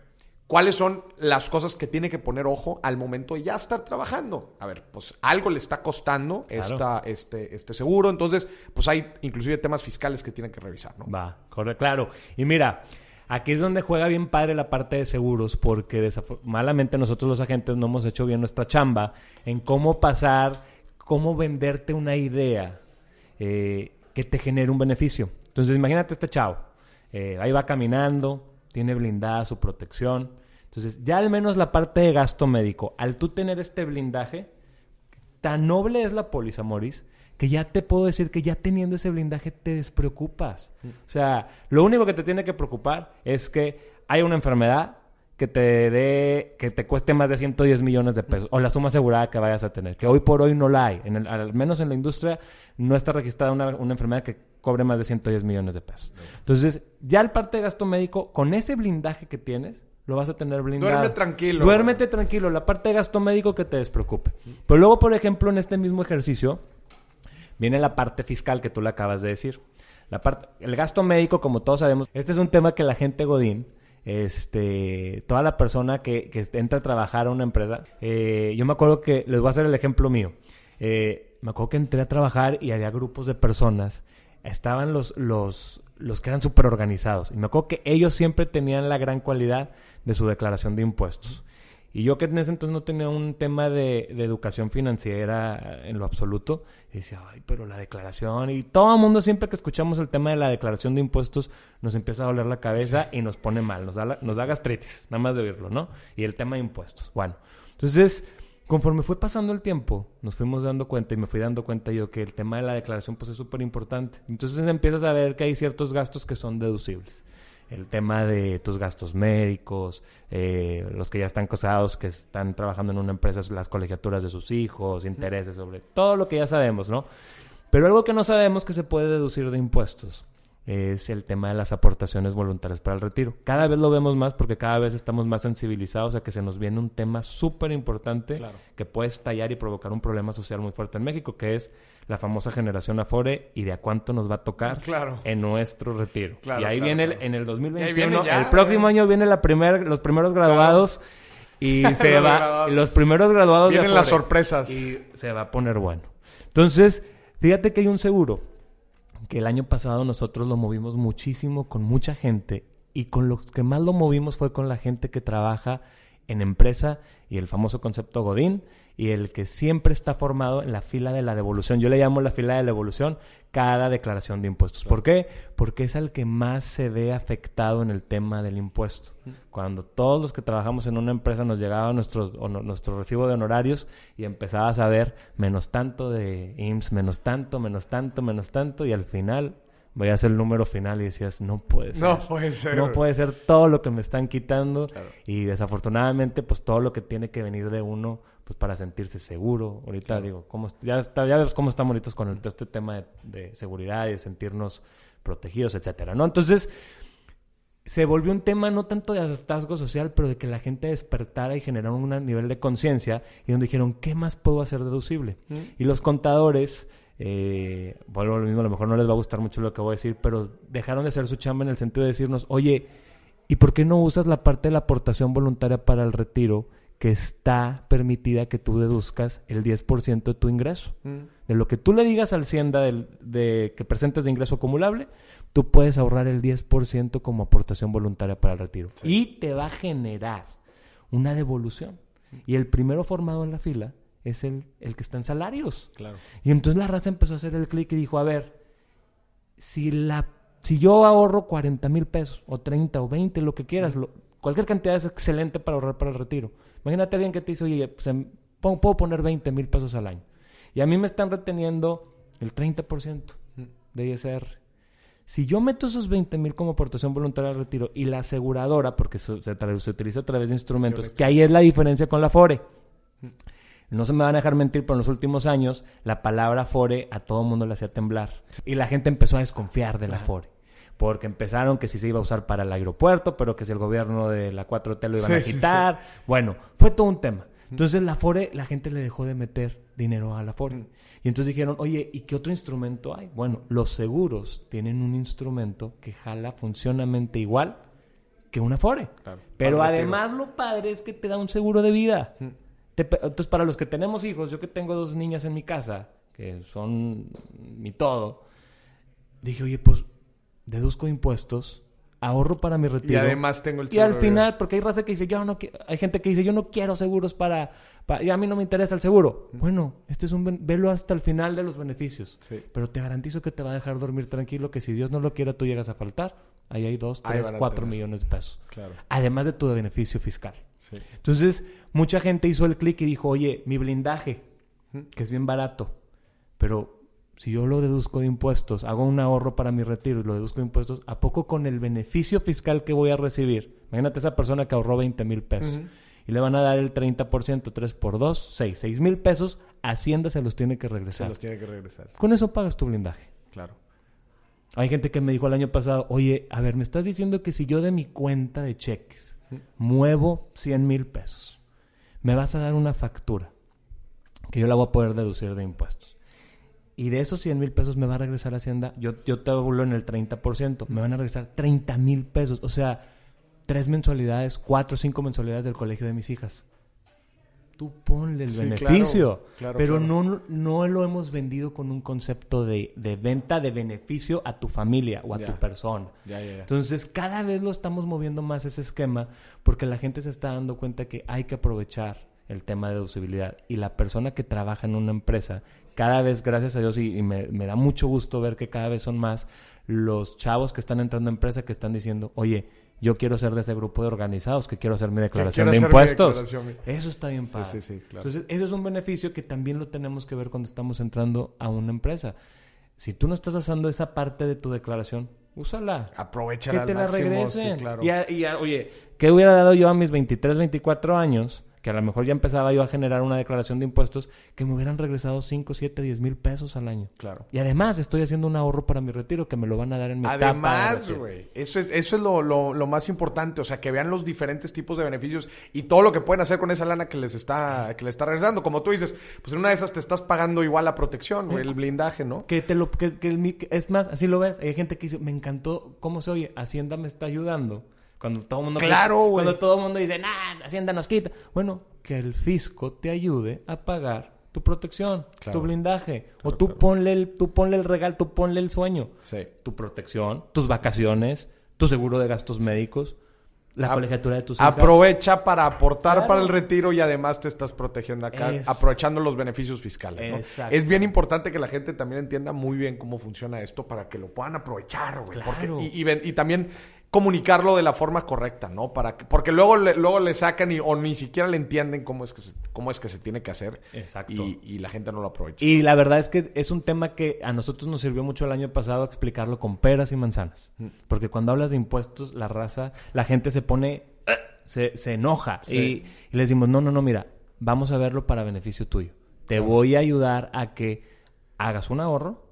¿cuáles son las cosas que tiene que poner ojo al momento de ya estar trabajando? A ver, pues algo le está costando este, este seguro, entonces, pues hay inclusive temas fiscales que tiene que revisar, ¿no? Va, correcto, claro. Y mira, aquí es donde juega bien padre la parte de seguros, porque malamente nosotros los agentes no hemos hecho bien nuestra chamba en cómo pasar, cómo venderte una idea eh, que te genere un beneficio. Entonces, imagínate este chavo. Eh, ahí va caminando, tiene blindada su protección. Entonces, ya al menos la parte de gasto médico, al tú tener este blindaje, tan noble es la póliza, Moris, que ya te puedo decir que ya teniendo ese blindaje te despreocupas. Mm. O sea, lo único que te tiene que preocupar es que hay una enfermedad, que te dé, que te cueste más de 110 millones de pesos, o la suma asegurada que vayas a tener, que hoy por hoy no la hay. En al menos en la industria no está registrada una, enfermedad que cobre más de 110 millones de pesos. Entonces, ya el parte de gasto médico, con ese blindaje que tienes, lo vas a tener blindado. Duerme tranquilo. Duérmete tranquilo, la parte de gasto médico que te despreocupe. Pero luego, por ejemplo, en este mismo ejercicio, viene la parte fiscal que tú le acabas de decir. La parte, el gasto médico, como todos sabemos, este es un tema que la gente Godín este, toda la persona que, que entra a trabajar a una empresa, eh, yo me acuerdo que, les voy a hacer el ejemplo mío, eh, me acuerdo que entré a trabajar y había grupos de personas, estaban los, los, los que eran súper organizados, y me acuerdo que ellos siempre tenían la gran cualidad de su declaración de impuestos. Y yo que en ese entonces no tenía un tema de, educación financiera en lo absoluto, y decía, ay, pero la declaración, y todo el mundo siempre que escuchamos el tema de la declaración de impuestos, nos empieza a doler la cabeza y nos pone mal, nos da, nos da gastritis, nada más de oírlo, ¿no? Y el tema de impuestos. Bueno, entonces, conforme fue pasando el tiempo, nos fuimos dando cuenta y me fui dando cuenta yo que el tema de la declaración pues es súper importante. Entonces empiezas a ver que hay ciertos gastos que son deducibles el tema de tus gastos médicos, eh, los que ya están casados, que están trabajando en una empresa, las colegiaturas de sus hijos, intereses sobre todo lo que ya sabemos, ¿no? Pero algo que no sabemos que se puede deducir de impuestos es el tema de las aportaciones voluntarias para el retiro. Cada vez lo vemos más porque cada vez estamos más sensibilizados a que se nos viene un tema súper importante que puede estallar y provocar un problema social muy fuerte en México, que es la famosa generación Afore y de a cuánto nos va a tocar en nuestro retiro. y ahí viene el, en el 2021, el próximo año viene la primer, los primeros graduados y se va, los primeros graduados vienen las sorpresas. y se va a poner bueno. Entonces, fíjate que hay un seguro que el año pasado nosotros lo movimos muchísimo con mucha gente y con los que más lo movimos fue con la gente que trabaja en empresa y el famoso concepto Godín y el que siempre está formado en la fila de la devolución. Yo le llamo la fila de la devolución cada declaración de impuestos. ¿Por qué? Porque es el que más se ve afectado en el tema del impuesto. Cuando todos los que trabajamos en una empresa nos llegaba nuestro, nuestro recibo de honorarios y empezabas a ver menos tanto de IMSS, menos tanto, menos tanto, menos tanto y al final a hacer el número final y decías, no puede ser. No puede ser. No puede ser todo lo que me están quitando. Y desafortunadamente, pues todo lo que tiene que venir de uno, pues para sentirse seguro. Ahorita digo, cómo, ya, está, ya ves cómo estamos ahorita con este tema de, seguridad y de sentirnos protegidos, etcétera, ¿no? Entonces, se volvió un tema no tanto de hartazgo social, pero de que la gente despertara y generara un nivel de conciencia y donde dijeron, ¿qué más puedo hacer deducible? Y los contadores eh, vuelvo a lo mismo, a lo mejor no les va a gustar mucho lo que voy a decir, pero dejaron de hacer su chamba en el sentido de decirnos, oye, ¿y por qué no usas la parte de la aportación voluntaria para el retiro que está permitida que tú deduzcas el 10% de tu ingreso? Mm. De lo que tú le digas al Hacienda de que presentes de ingreso acumulable, tú puedes ahorrar el 10% como aportación voluntaria para el retiro. Y te va a generar una devolución. Y el primero formado en la fila es el, el que está en salarios. Claro. Y entonces la raza empezó a hacer el clic y dijo, a ver, si, la, si yo ahorro 40 mil pesos, o 30, o 20, lo que quieras, cualquier cantidad es excelente para ahorrar para el retiro. Imagínate a alguien que te dice, oye, pues, em, puedo poner 20 mil pesos al año. Y a mí me están reteniendo el 30% de ISR. Si yo meto esos 20 mil como aportación voluntaria al retiro y la aseguradora, porque se, se, utiliza a través de instrumentos, que ahí es la diferencia con la FORE no se me van a dejar mentir, pero en los últimos años la palabra Afore a todo el mundo le hacía temblar. Y la gente empezó a desconfiar de la Afore. Porque empezaron que si se iba a usar para el aeropuerto, pero que si el gobierno de la 4T lo iban a quitar. Bueno, fue todo un tema. Entonces la Afore, la gente le dejó de meter dinero a la Afore. Y entonces dijeron, oye, ¿y qué otro instrumento hay? Bueno, los seguros tienen un instrumento que jala funcionalmente igual que una Afore. Pero además lo padre es que te da un seguro de vida. Entonces, para los que tenemos hijos, yo que tengo dos niñas en mi casa, que son mi todo, dije, oye, pues deduzco impuestos ahorro para mi retiro. Y además tengo el Y al final, porque hay raza que dice, yo no hay gente que dice, yo no quiero seguros para, y a mí no me interesa el seguro. Bueno, este es un velo hasta el final de los beneficios. Pero te garantizo que te va a dejar dormir tranquilo, que si Dios no lo quiera, tú llegas a faltar. Ahí hay dos, tres, cuatro millones de pesos. Claro. Además de tu beneficio fiscal. Entonces, mucha gente hizo el clic y dijo, oye, mi blindaje, que es bien barato, pero si yo lo deduzco de impuestos, hago un ahorro para mi retiro y lo deduzco de impuestos, ¿a poco con el beneficio fiscal que voy a recibir? Imagínate esa persona que ahorró 20 mil pesos y le van a dar el 30%, 3 por 2, 6, 6 mil pesos, Hacienda se los tiene que regresar. Se los tiene que regresar. Con eso pagas tu blindaje. Claro. Hay gente que me dijo el año pasado, oye, a ver, me estás diciendo que si yo de mi cuenta de cheques muevo 100 mil pesos, me vas a dar una factura que yo la voy a poder deducir de impuestos. Y de esos 100 mil pesos me va a regresar Hacienda. Yo, yo te hablo en el 30%. Me van a regresar 30 mil pesos. O sea, tres mensualidades, cuatro o cinco mensualidades del colegio de mis hijas. Tú ponle el beneficio. pero No, no lo hemos vendido con un concepto de, venta de beneficio a tu familia o a tu persona. Entonces, cada vez lo estamos moviendo más ese esquema porque la gente se está dando cuenta que hay que aprovechar el tema de deducibilidad. Y la persona que trabaja en una empresa cada vez, gracias a Dios, y, me, da mucho gusto ver que cada vez son más los chavos que están entrando a empresa que están diciendo, oye, yo quiero ser de ese grupo de organizados que quiero hacer mi declaración de impuestos. Eso está bien padre. Entonces, eso es un beneficio que también lo tenemos que ver cuando estamos entrando a una empresa. Si tú no estás haciendo esa parte de tu declaración, úsala. Aprovechala Que te la regresen. y, y oye, ¿qué hubiera dado yo a mis 23, 24 años? Que a lo mejor ya empezaba yo a generar una declaración de impuestos, que me hubieran regresado 5, 7, 10 mil pesos al año. Claro. Y además estoy haciendo un ahorro para mi retiro que me lo van a dar en mi Además, güey, eso es, eso es lo, lo, más importante, o sea, que vean los diferentes tipos de beneficios y todo lo que pueden hacer con esa lana que les está, que les está regresando. Como tú dices, pues en una de esas te estás pagando igual la protección, el blindaje, ¿no? Que te lo, que, que es más, así lo ves, hay gente que dice, me encantó cómo se oye, Hacienda me está ayudando cuando todo el mundo... Claro, Cuando todo el mundo dice, nah, Hacienda nos quita. Bueno, que el fisco te ayude a pagar tu protección, tu blindaje. o tú, ponle el, tú ponle el regalo, tú ponle el sueño. Sí. Tu protección, tus vacaciones, tu seguro de gastos médicos, la colegiatura de tus hijas. Aprovecha para aportar para el retiro y además te estás protegiendo acá, aprovechando los beneficios fiscales. Es bien importante que la gente también entienda muy bien cómo funciona esto para que lo puedan aprovechar, güey. y, y, también comunicarlo de la forma correcta, ¿no? Para que, porque luego le, luego le sacan y, o ni siquiera le entienden cómo es que se, cómo es que se tiene que hacer. Exacto. Y, la gente no lo aprovecha. Y la verdad es que es un tema que a nosotros nos sirvió mucho el año pasado explicarlo con peras y manzanas. Mm. Porque cuando hablas de impuestos, la raza, la gente se pone, se, se enoja. Y, y le decimos, no, no, no, mira, vamos a verlo para beneficio tuyo. Te voy a ayudar a que hagas un ahorro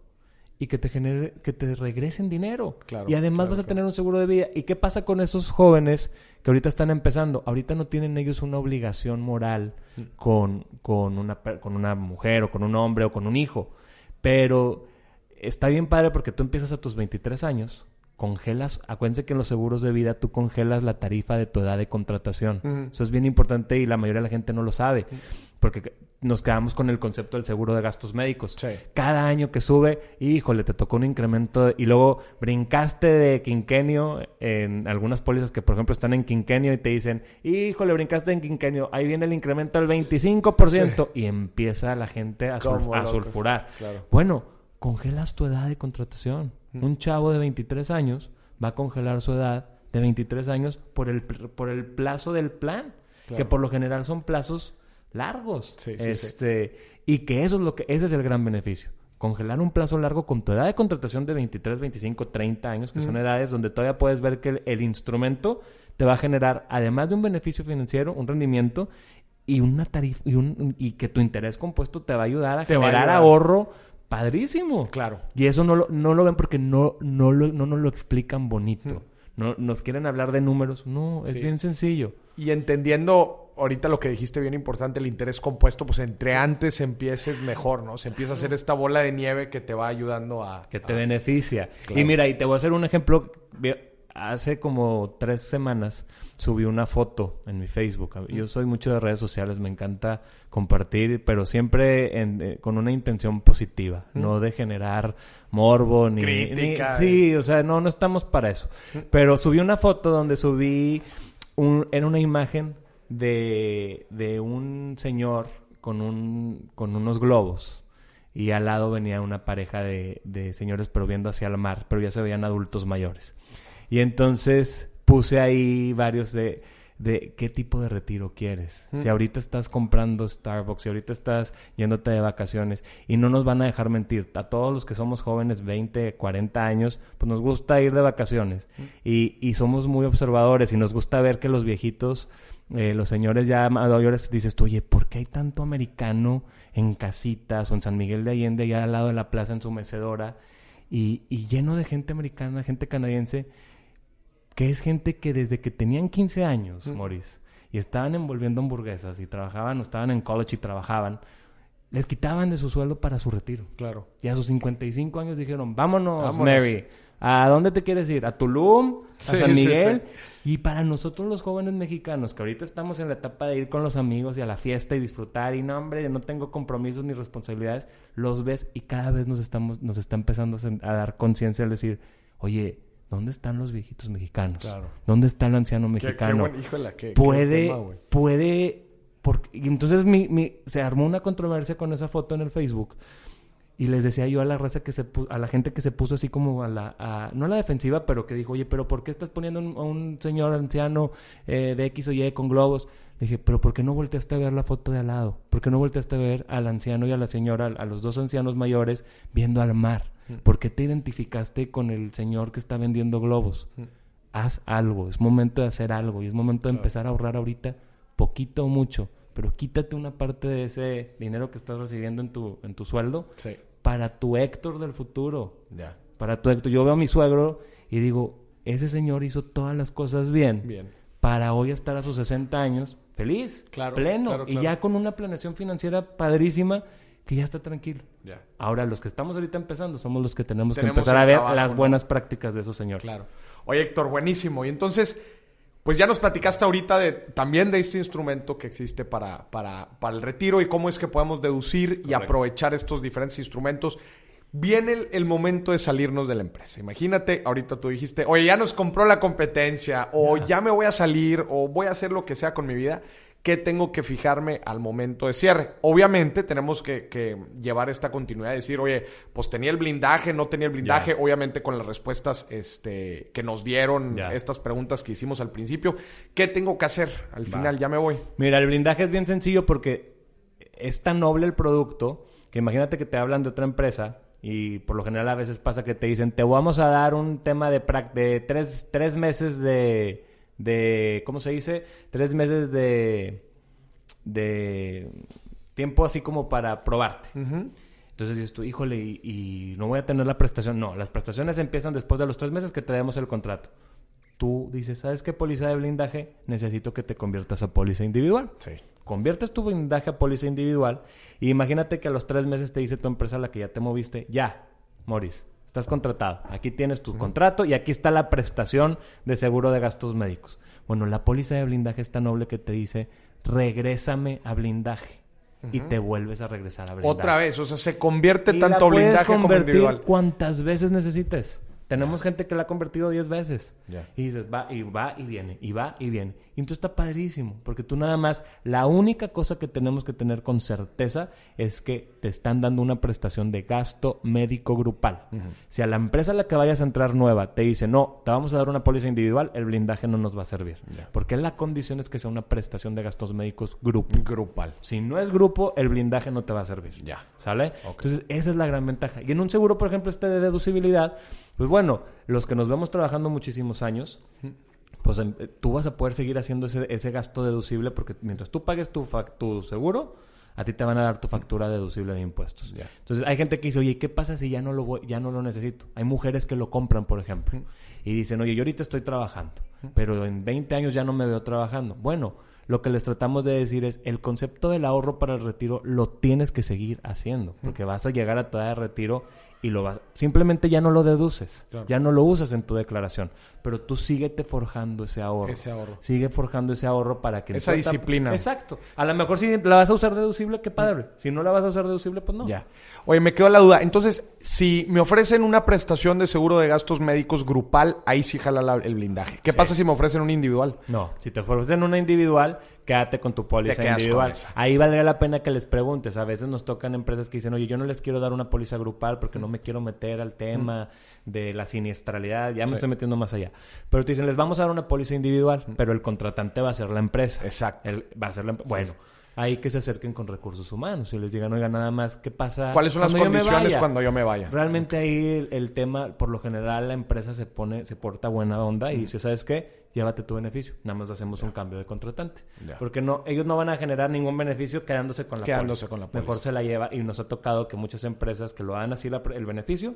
y que te genere, que te regresen dinero. y además vas a tener un seguro de vida. ¿Y qué pasa con esos jóvenes que ahorita están empezando? Ahorita no tienen ellos una obligación moral mm. con, con, una, con una mujer o con un hombre o con un hijo. Pero está bien padre porque tú empiezas a tus 23 años, congelas, acuérdense que en los seguros de vida tú congelas la tarifa de tu edad de contratación. Eso es bien importante y la mayoría de la gente no lo sabe. Porque nos quedamos con el concepto del seguro de gastos médicos. Cada año que sube, híjole, te tocó un incremento y luego brincaste de quinquenio en algunas pólizas que, por ejemplo, están en quinquenio y te dicen, híjole, brincaste en quinquenio, ahí viene el incremento del 25% y empieza la gente a, sulfurar. Bueno, congelas tu edad de contratación. Mm. Un chavo de 23 años va a congelar su edad de 23 años por el, por el plazo del plan, que por lo general son plazos largos. este, Y que eso es lo que, ese es el gran beneficio. Congelar un plazo largo con tu edad de contratación de 23, 25, 30 años, que son edades donde todavía puedes ver que el, instrumento te va a generar, además de un beneficio financiero, un rendimiento y una tarifa y, un, y que tu interés compuesto te va a ayudar a Te va a generar ayudar. ahorro padrísimo. Claro. Y eso no lo, no lo ven porque no, no, lo, no nos lo explican bonito. No, nos quieren hablar de números. No, es Sí. bien sencillo. Y entendiendo ahorita lo que dijiste bien importante, el interés compuesto, pues entre antes empieces mejor, ¿no? Se empieza a hacer esta bola de nieve que te va ayudando a... Que te a- beneficia. Claro. Y mira, y te voy a hacer un ejemplo. Hace como tres semanas subí una foto en mi Facebook. Yo soy mucho de redes sociales, me encanta compartir, pero siempre en- eh, con una intención positiva, no de generar morbo ni... Crítica, ni- sí, o sea, no, no estamos para eso. Pero subí una foto donde subí... Un, era una imagen de, de un señor con, un, con unos globos. Y al lado venía una pareja de, de señores, pero viendo hacia el mar, pero ya se veían adultos mayores. Y entonces puse ahí varios de, de qué tipo de retiro quieres. Si ahorita estás comprando Starbucks, si ahorita estás yéndote de vacaciones, y no nos van a dejar mentir, a todos los que somos jóvenes, 20, 40 años, pues nos gusta ir de vacaciones. Y, y somos muy observadores y nos gusta ver que los viejitos eh, los señores ya mayores, dices tú, oye, ¿por qué hay tanto americano en casitas o en San Miguel de Allende, allá al lado de la plaza en su mecedora? Y, y lleno de gente americana, gente canadiense, que es gente que desde que tenían 15 años, Morris, y estaban envolviendo hamburguesas y trabajaban o estaban en college y trabajaban, les quitaban de su sueldo para su retiro. Claro. Y a sus 55 años dijeron, vámonos, Vámonos. Mary. ¿A dónde te quieres ir? ¿A Tulum? ¿A Sí, San Miguel? sí. Y para nosotros los jóvenes mexicanos, que ahorita estamos en la etapa de ir con los amigos y a la fiesta y disfrutar, y no, hombre, no tengo compromisos ni responsabilidades, los ves y cada vez nos, estamos, nos está empezando a dar conciencia al decir, oye, ¿dónde están los viejitos mexicanos? Claro. ¿Dónde está el anciano Qué- qué mexicano? buen- híjole, qué- qué puede, tema, puede, porque, y entonces mi, mi- se armó una controversia con esa foto en el Facebook. Y les decía yo a la raza que se a la gente que se puso así como a la, a- no a la defensiva, pero que dijo, oye, pero ¿por qué estás poniendo un- a un señor anciano eh, de X o Y con globos? Le dije, pero ¿por qué no volteaste a ver la foto de al lado? ¿Por qué no volteaste a ver al anciano y a la señora, a los dos ancianos mayores viendo al mar? ¿Por qué te identificaste con el señor que está vendiendo globos? Haz algo, es momento de hacer algo y es momento de empezar a ahorrar ahorita poquito o mucho, pero quítate una parte de ese dinero que estás recibiendo en tu, en tu sueldo Sí, para tu Héctor del futuro. ya. Para tu Héctor. Yo veo a mi suegro y digo, ese señor hizo todas las cosas bien. Bien. Para hoy estar a sus 60 años feliz, Claro, pleno. claro, Y ya con una planeación financiera padrísima que ya está tranquilo. Ya. Ahora, los que estamos ahorita empezando somos los que tenemos, Tenemos que empezar a ver trabajo, las ¿no? buenas prácticas de esos señores. Claro. Oye, Héctor, buenísimo. Y entonces, pues ya nos platicaste ahorita de, también de este instrumento que existe para, para, para el retiro y cómo es que podemos deducir y aprovechar estos diferentes instrumentos. Viene el, el momento de salirnos de la empresa. Imagínate, ahorita tú dijiste, oye, ya nos compró la competencia, o ya me voy a salir, o voy a hacer lo que sea con mi vida. ¿Qué tengo que fijarme al momento de cierre? Obviamente tenemos que, que llevar esta continuidad, decir, oye, pues tenía el blindaje, no tenía el blindaje, obviamente con las respuestas este, que nos dieron, estas preguntas que hicimos al principio. ¿Qué tengo que hacer? Al final ya me voy. Mira, el blindaje es bien sencillo porque es tan noble el producto que imagínate que te hablan de otra empresa y por lo general a veces pasa que te dicen, te vamos a dar un tema de, de tres meses de, de, ¿cómo se dice? Tres meses de, de tiempo así como para probarte. Entonces dices tú, híjole, y, y no voy a tener la prestación. No, las prestaciones empiezan después de los tres meses que te demos el contrato. Tú dices, ¿sabes qué póliza de blindaje? Necesito que te conviertas a póliza individual. Sí. Conviertes tu blindaje a póliza individual y imagínate que a los tres meses te dice tu empresa a la que ya te moviste, ya, Morris, estás contratado. Aquí tienes tu contrato y aquí está la prestación de seguro de gastos médicos. Bueno, la póliza de blindaje es tan noble que te dice, regrésame a blindaje. Y te vuelves a regresar a blindaje. Otra vez, o sea, se convierte Y la tanto puedes blindaje como convertir individual. cuantas veces necesites. Tenemos gente que la ha convertido 10 veces. Y dices, va y va y viene, y va y viene. Y entonces está padrísimo, porque tú nada más, la única cosa que tenemos que tener con certeza es que te están dando una prestación de gasto médico grupal. Si a la empresa a la que vayas a entrar nueva te dice, no, te vamos a dar una póliza individual, el blindaje no nos va a servir. Porque la condición es que sea una prestación de gastos médicos grupo. Grupal. Si no es grupo, el blindaje no te va a servir. Ya. ¿Sale? Entonces, esa es la gran ventaja. Y en un seguro, por ejemplo, este de deducibilidad, pues bueno, los que nos vemos trabajando muchísimos años, pues em, tú vas a poder seguir haciendo ese, ese gasto deducible porque mientras tú pagues tu, tu seguro, a ti te van a dar tu factura deducible de impuestos. Entonces hay gente que dice, oye, ¿qué pasa si ya no lo voy- ya no lo necesito? Hay mujeres que lo compran, por ejemplo, y dicen, oye, yo ahorita estoy trabajando, pero en 20 años ya no me veo trabajando. Bueno, lo que les tratamos de decir es, el concepto del ahorro para el retiro lo tienes que seguir haciendo, porque vas a llegar a tu edad de retiro y lo vas, simplemente ya no lo deduces, Claro. ya no lo usas en tu declaración, pero tú síguete forjando ese ahorro. Ese ahorro. Sigue forjando ese ahorro para que... Esa disciplina. Exacto. A lo mejor si la vas a usar deducible, qué padre. Si no la vas a usar deducible, pues no. Ya. Oye, me quedó la duda. Entonces, si me ofrecen una prestación de seguro de gastos médicos grupal, ahí sí jala la- el blindaje. ¿Qué pasa si me ofrecen un individual? No, si te ofrecen una individual, quédate con tu póliza individual. Ahí valdría la pena que les preguntes. A veces nos tocan empresas que dicen, oye, yo no les quiero dar una póliza grupal porque no me quiero meter al tema de la siniestralidad. Ya me Sí. estoy metiendo más allá. Pero te dicen, les vamos a dar una póliza individual, pero el contratante va a ser la empresa. Exacto. El- va a ser la empresa. Bueno. Ahí que se acerquen con recursos humanos y les digan, oiga, nada más, ¿qué pasa? ¿Cuáles son las yo condiciones vaya?" cuando yo me vaya? Realmente ahí el, el tema, por lo general, la empresa se pone, se porta buena onda y dice, ¿sabes qué? Llévate tu beneficio. Nada más hacemos un cambio de contratante. Porque no, ellos no van a generar ningún beneficio quedándose con la Quedándose póliza. con la póliza. Mejor se la lleva y nos ha tocado que muchas empresas que lo dan así la- el beneficio,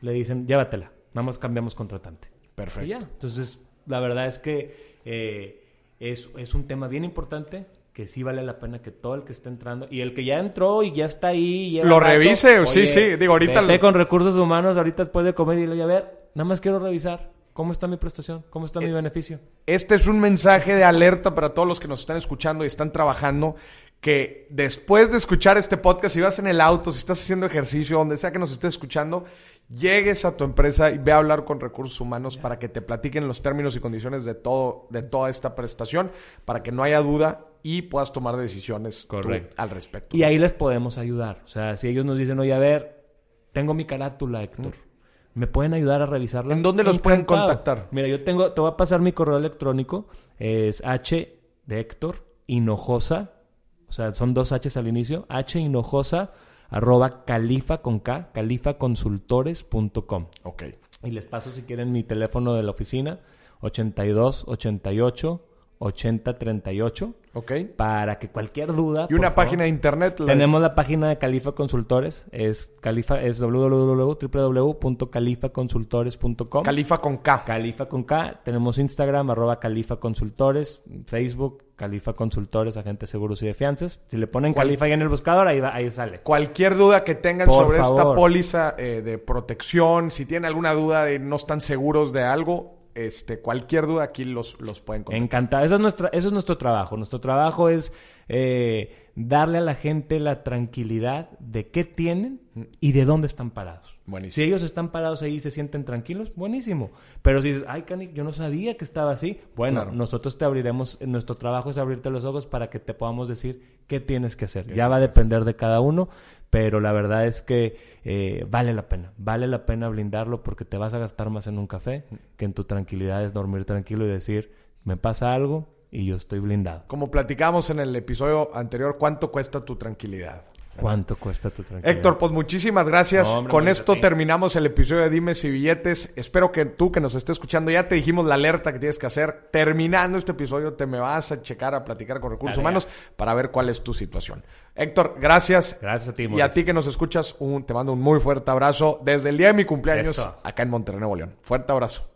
le dicen, llévatela. Nada más cambiamos contratante. Perfecto. Y ya. Entonces, la verdad es que eh, es, es un tema bien importante que sí vale la pena que todo el que esté entrando y el que ya entró y ya está ahí lleva Lo rato, revise, sí, oye, sí, digo, ahorita vete lo- con recursos humanos ahorita después de comer y dile, a ver, nada más quiero revisar cómo está mi prestación, cómo está mi Eh, beneficio. Este es un mensaje de alerta para todos los que nos están escuchando y están trabajando. Que después de escuchar este podcast, si vas en el auto, si estás haciendo ejercicio, donde sea que nos estés escuchando, llegues a tu empresa y ve a hablar con recursos humanos para que te platiquen los términos y condiciones de todo, de toda esta prestación, para que no haya duda y puedas tomar decisiones tú Correcto. al respecto. Y ahí les podemos ayudar. O sea, si ellos nos dicen, oye, a ver, tengo mi carátula, Héctor. ¿Me pueden ayudar a revisarla? ¿En dónde los pueden contactar? Mira, yo tengo, te voy a pasar mi correo electrónico. Es H de Héctor, Hinojosa. O sea, son dos H's al inicio. H Hinojosa, arroba califa con K, califaconsultores.com. Ok. Y les paso si quieren mi teléfono de la oficina, 82 88 80 38, Ok. para que cualquier duda. Y una favor, página de internet. la- tenemos la página de Califa Consultores, es Califa, es www.califaconsultores.com. Califa con K. Califa con K, tenemos Instagram, arroba Califa Consultores, Facebook, Califa Consultores, agentes seguros y de fianzas. Si le ponen ¿Cuál- Califa ahí en el buscador, ahí, va- ahí sale. Cualquier duda que tengan Por sobre esta póliza eh, de protección, si tienen alguna duda de no están seguros de algo, este, cualquier duda aquí los, los pueden contactar. Encantado. Eso es, eso es nuestro trabajo. Nuestro trabajo es eh, darle a la gente la tranquilidad de qué tienen y de dónde están parados. Buenísimo. Si ellos están parados ahí y se sienten tranquilos, buenísimo. Pero si dices, ay, Cani, yo no sabía que estaba así, bueno, Claro. nosotros te abriremos, nuestro trabajo es abrirte los ojos para que te podamos decir qué tienes que hacer. Ya va a depender de cada uno, pero la verdad es que eh, vale la pena, vale la pena blindarlo porque te vas a gastar más en un café que en tu tranquilidad es dormir tranquilo y decir, me pasa algo y yo estoy blindado. Como platicamos en el episodio anterior, ¿cuánto cuesta tu tranquilidad? ¿Cuánto cuesta tu tranquilidad? Héctor, pues muchísimas gracias. No, hombre, Con gracias esto a ti. terminamos el episodio de Dimes y Billetes. Espero que tú que nos estés escuchando ya te dijimos la alerta que tienes que hacer. Terminando este episodio te me vas a checar a platicar con recursos Dale, humanos para ver cuál es tu situación. Héctor, gracias. Gracias a ti, Y a ti que nos escuchas, un, te mando un muy fuerte abrazo desde el día de mi cumpleaños Eso. acá en Monterrey, Nuevo León. Fuerte abrazo.